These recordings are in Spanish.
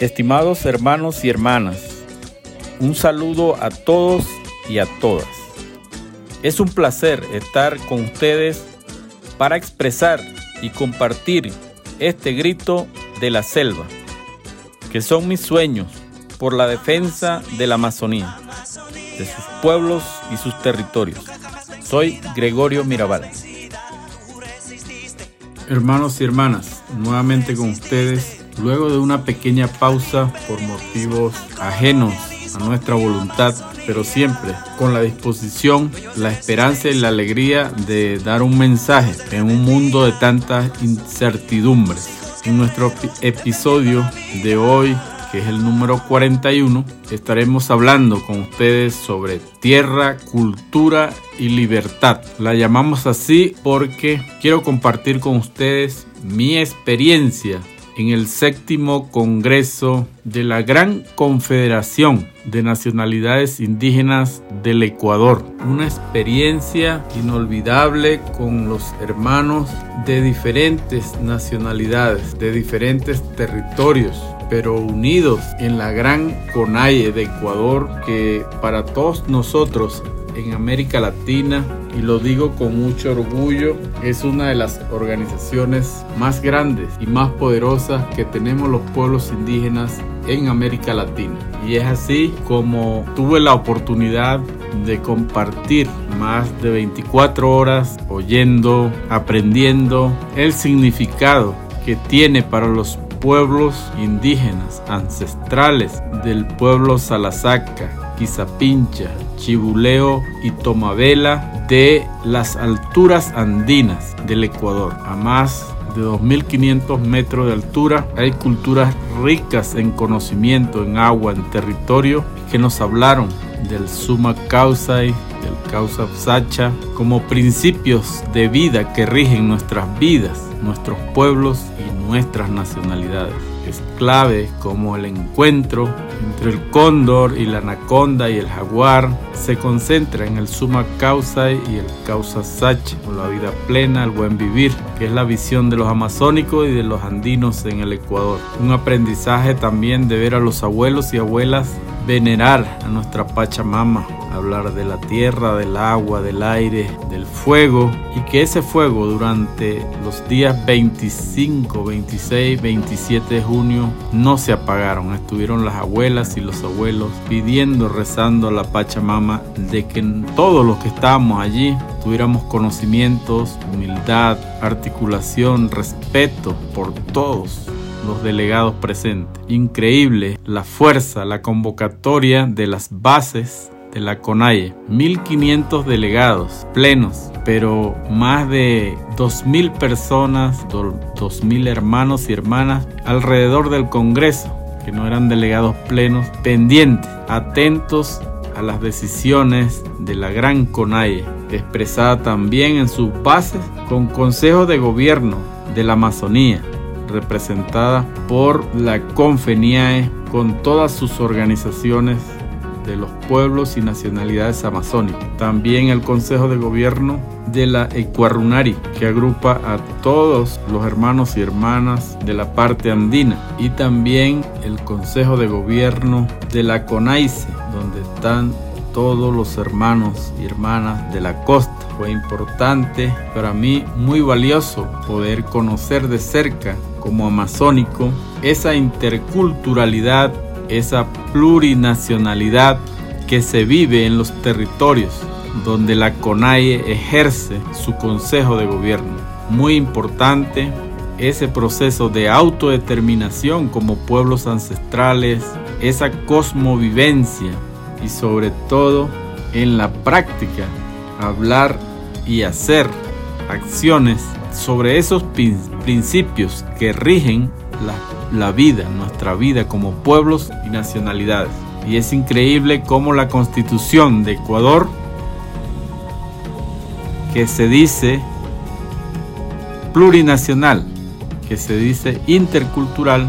Estimados hermanos y hermanas, un saludo a todos y a todas. Es un placer estar con ustedes para expresar y compartir este grito de la selva, que son mis sueños por la defensa de la Amazonía, pueblos y sus territorios. Soy Gregorio Mirabal. Hermanos y hermanas, nuevamente con ustedes, luego de una pequeña pausa por motivos ajenos a nuestra voluntad, pero siempre con la disposición, la esperanza y la alegría de dar un mensaje en un mundo de tantas incertidumbres. En nuestro episodio de hoy que es el número 41, estaremos hablando con ustedes sobre tierra, cultura y libertad. La llamamos así porque quiero compartir con ustedes mi experiencia en el séptimo Congreso de la Gran Confederación de Nacionalidades Indígenas del Ecuador. Una experiencia inolvidable con los hermanos de diferentes nacionalidades, de diferentes territorios pero unidos en la gran CONAIE de Ecuador, que para todos nosotros en América Latina, y lo digo con mucho orgullo, es una de las organizaciones más grandes y más poderosas que tenemos los pueblos indígenas en América Latina. Y es así como tuve la oportunidad de compartir más de 24 horas oyendo, aprendiendo el significado que tiene para los pueblos indígenas ancestrales del pueblo Salasaca, Quizapincha, Chibuleo y Tomabela de las alturas andinas del Ecuador. A más de 2.500 metros de altura hay culturas ricas en conocimiento, en agua, en territorio que nos hablaron del Suma Causai, Causa Sacha, como principios de vida que rigen nuestras vidas, nuestros pueblos y nuestras nacionalidades. Es clave como el encuentro entre el cóndor y la anaconda y el jaguar se concentra en el suma causa y el causa sache, o la vida plena, el buen vivir, que es la visión de los amazónicos y de los andinos en el Ecuador. Un aprendizaje también de ver a los abuelos y abuelas venerar a nuestra Pachamama, hablar de la tierra, del agua, del aire, del fuego y que ese fuego durante los días 25, 26, 27 de junio no se apagaron. Estuvieron las abuelas y los abuelos pidiendo, rezando a la Pachamama de que todos los que estábamos allí tuviéramos conocimientos, humildad, articulación, respeto por todos los delegados presentes. Increíble la fuerza, la convocatoria de las bases de la CONAIE. 1.500 delegados plenos, pero más de 2.000 personas, 2.000 hermanos y hermanas alrededor del Congreso, que no eran delegados plenos, pendientes, atentos a las decisiones de la gran CONAIE, expresada también en sus bases con consejos de gobierno de la Amazonía, representada por la CONFENIAE con todas sus organizaciones de los pueblos y nacionalidades amazónicas. También el Consejo de Gobierno de la Ecuarunari, que agrupa a todos los hermanos y hermanas de la parte andina. Y también el Consejo de Gobierno de la CONAICE, donde están todos los hermanos y hermanas de la costa. Fue importante para mí, muy valioso poder conocer de cerca como amazónico esa interculturalidad esa plurinacionalidad que se vive en los territorios donde la CONAIE ejerce su consejo de gobierno. Muy importante ese proceso de autodeterminación como pueblos ancestrales, esa cosmovivencia y sobre todo en la práctica hablar y hacer acciones sobre esos principios que rigen la vida, nuestra vida como pueblos y nacionalidades. Y es increíble cómo la constitución de Ecuador, que se dice plurinacional, que se dice intercultural,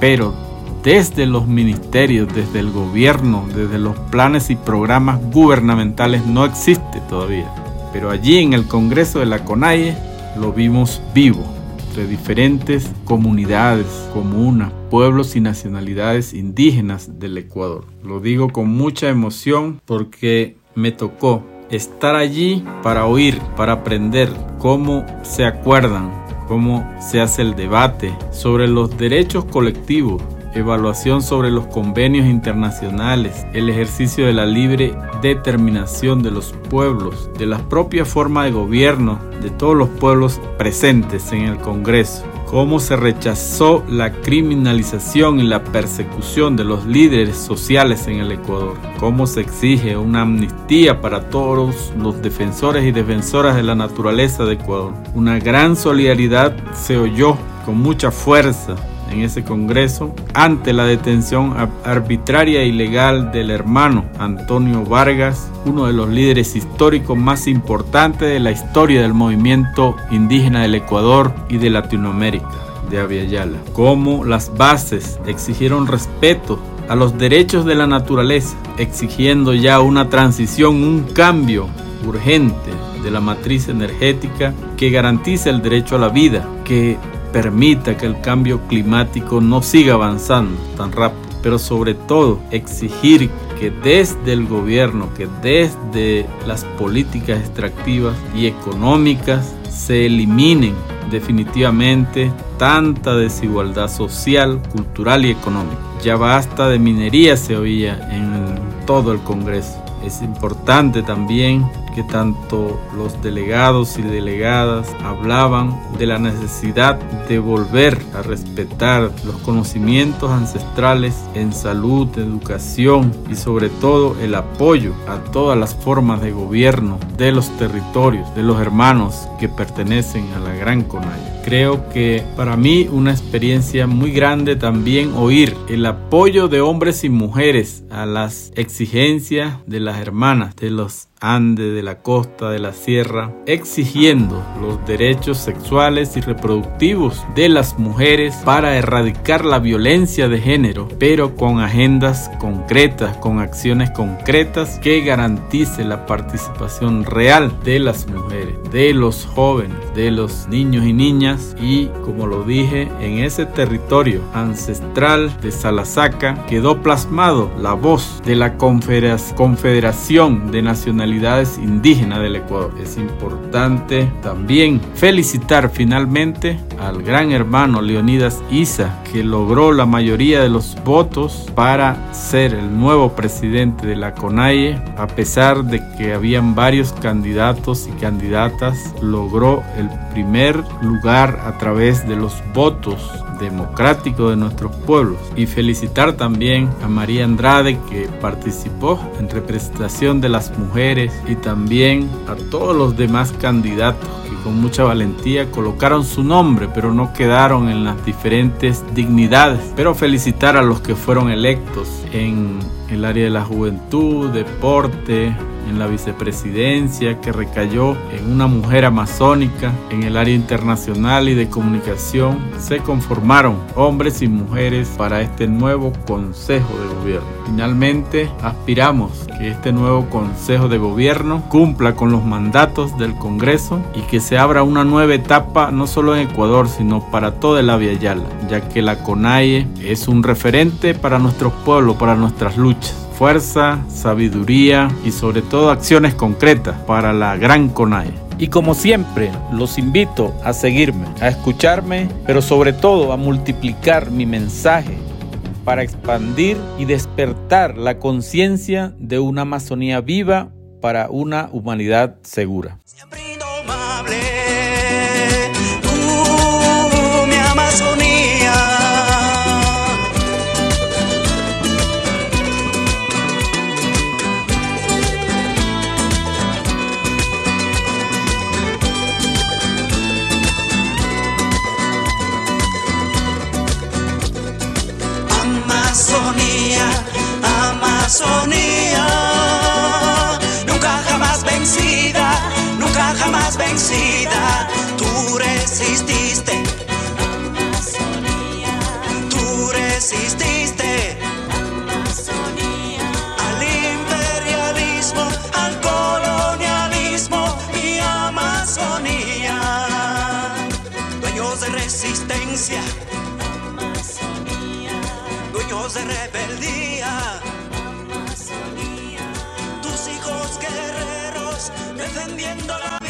pero desde los ministerios, desde el gobierno, desde los planes y programas gubernamentales no existe todavía. Pero allí en el Congreso de la CONAIE lo vimos vivo, entre diferentes comunidades, comunas, pueblos y nacionalidades indígenas del Ecuador. Lo digo con mucha emoción porque me tocó estar allí para oír, para aprender cómo se acuerdan, cómo se hace el debate sobre los derechos colectivos, evaluación sobre los convenios internacionales, el ejercicio de la libre determinación de los pueblos, de la propia forma de gobierno de todos los pueblos presentes en el Congreso cómo se rechazó la criminalización y la persecución de los líderes sociales en el Ecuador, cómo se exige una amnistía para todos los defensores y defensoras de la naturaleza de Ecuador. Una gran solidaridad se oyó con mucha fuerza en ese Congreso ante la detención arbitraria e ilegal del hermano Antonio Vargas, uno de los líderes históricos más importantes de la historia del movimiento indígena del Ecuador y de Latinoamérica, de Aviala. Como las bases exigieron respeto a los derechos de la naturaleza, exigiendo ya una transición, un cambio urgente de la matriz energética que garantice el derecho a la vida, que permita que el cambio climático no siga avanzando tan rápido, pero sobre todo exigir que desde el gobierno, que desde las políticas extractivas y económicas se eliminen definitivamente tanta desigualdad social, cultural y económica. Ya basta de minería, se oía en todo el Congreso. Es importante también que tanto los delegados y delegadas hablaban de la necesidad de volver a respetar los conocimientos ancestrales en salud, educación y sobre todo el apoyo a todas las formas de gobierno de los territorios, de los hermanos que pertenecen a la Gran Conaya. Creo que para mí una experiencia muy grande también oír el apoyo de hombres y mujeres a las exigencias de las hermanas, de los ande de la costa, de la sierra, exigiendo los derechos sexuales y reproductivos de las mujeres para erradicar la violencia de género, pero con agendas concretas, con acciones concretas que garantice la participación real de las mujeres, de los jóvenes, de los niños y niñas y, como lo dije, en ese territorio ancestral de Salasaca quedó plasmado la voz de la Confederación de Nacionalidades indígenas del Ecuador. Es importante también felicitar finalmente al gran hermano Leonidas Isa, que logró la mayoría de los votos para ser el nuevo presidente de la CONAIE, a pesar de que habían varios candidatos y candidatas, logró el primer lugar a través de los votos democráticos de nuestros pueblos y felicitar también a María Andrade que participó en representación de las mujeres y también a todos los demás candidatos que con mucha valentía colocaron su nombre pero no quedaron en las diferentes dignidades. Pero felicitar a los que fueron electos en el área de la juventud, deporte, en la vicepresidencia que recayó en una mujer amazónica en el área internacional y de comunicación, se conformaron hombres y mujeres para este nuevo Consejo de Gobierno. Finalmente, aspiramos que este nuevo Consejo de Gobierno cumpla con los mandatos del Congreso y que se abra una nueva etapa no solo en Ecuador, sino para toda la Via Yala, ya que la CONAIE es un referente para nuestros pueblos, para nuestras luchas fuerza, sabiduría y sobre todo acciones concretas para la gran CONAE. Y como siempre, los invito a seguirme, a escucharme, pero sobre todo a multiplicar mi mensaje para expandir y despertar la conciencia de una Amazonía viva para una humanidad segura. resististe. Amazonía. Tú resististe. Amazonía. Al imperialismo, al colonialismo y Amazonía. Dueños de resistencia. Amazonía. Dueños de rebeldía. Amazonía. Tus hijos guerreros defendiendo la